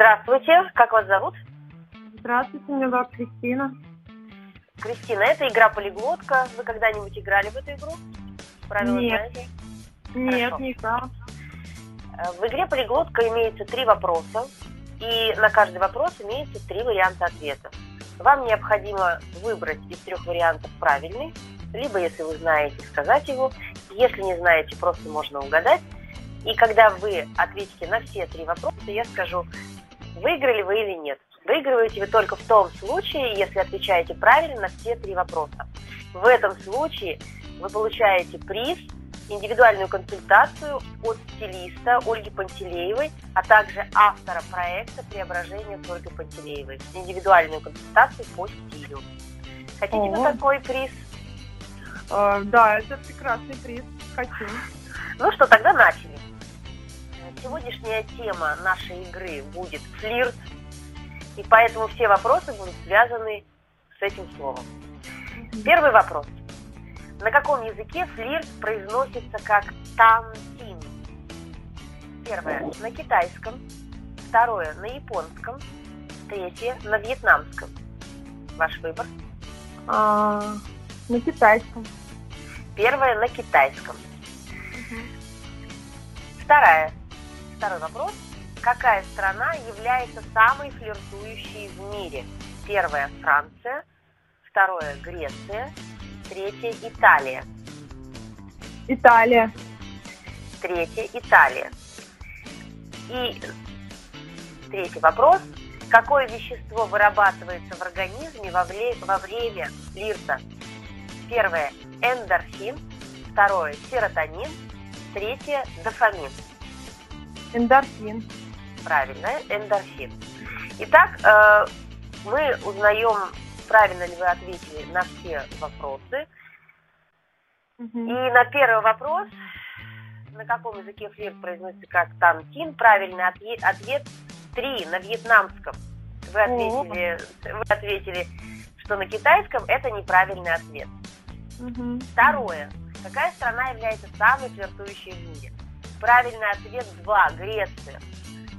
Здравствуйте, как вас зовут? Здравствуйте, меня зовут Кристина. Кристина, это игра полиглотка. Вы когда-нибудь играли в эту игру? Правила Нет. знаете? Нет, Хорошо. Э, В игре полиглотка имеется три вопроса, и на каждый вопрос имеется три варианта ответа. Вам необходимо выбрать из трех вариантов правильный, либо, если вы знаете, сказать его. Если не знаете, просто можно угадать. И когда вы ответите на все три вопроса, я скажу, выиграли вы или нет. Выигрываете вы только в том случае, если отвечаете правильно на все три вопроса. В этом случае вы получаете приз, индивидуальную консультацию от стилиста Ольги Пантелеевой, а также автора проекта «Преображение» с Ольгой Пантелеевой. Индивидуальную консультацию по стилю. Хотите вы такой приз? Э, да, это прекрасный приз. Хочу. Ну что, тогда начали. Сегодняшняя тема нашей игры будет флирт, и поэтому все вопросы будут связаны с этим словом. Первый вопрос. На каком языке флирт произносится как тантин? Первое – на китайском. Второе – на японском. Третье – на вьетнамском. Ваш выбор. А, на китайском. Первое – на китайском. Вторая. Второй вопрос. Какая страна является самой флиртующей в мире? Первое – Франция. Второе – Греция. Третье – Италия. Италия. Третье – Италия. И третий вопрос. Какое вещество вырабатывается в организме во, вре- во время флирта? Первое – эндорфин. Второе – серотонин. Третье – дофамин. Эндорфин. Правильно, эндорфин. Итак, э, мы узнаем, правильно ли вы ответили на все вопросы. И на первый вопрос, на каком языке флирт произносится как тантин, правильный ответ, ответ три на вьетнамском. Вы ответили, вы ответили, что на китайском это неправильный ответ. Второе. Какая страна является самой флиртующей в мире? Правильный ответ 2. Греция.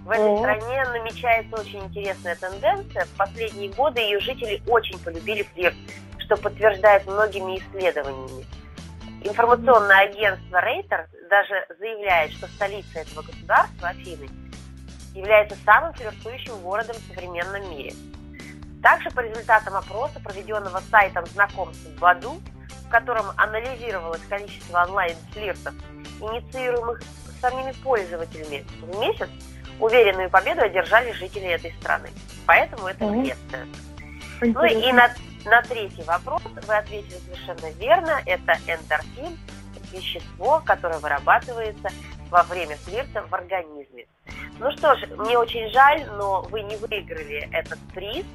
В этой О. стране намечается очень интересная тенденция. В последние годы ее жители очень полюбили флирт, что подтверждает многими исследованиями. Информационное агентство Рейтер даже заявляет, что столица этого государства, Афины, является самым флиртующим городом в современном мире. Также по результатам опроса, проведенного сайтом знакомств Баду, в котором анализировалось количество онлайн-флиртов, инициируемых самими пользователями в месяц, уверенную победу одержали жители этой страны. Поэтому это Мгм. Греция. Ну и на, на третий вопрос вы ответили совершенно верно. Это эндорфин, вещество, которое вырабатывается во время флирта в организме. Ну что ж, мне очень жаль, но вы не выиграли этот приз.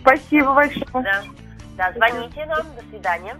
Спасибо большое. Да, да звоните нам. До свидания.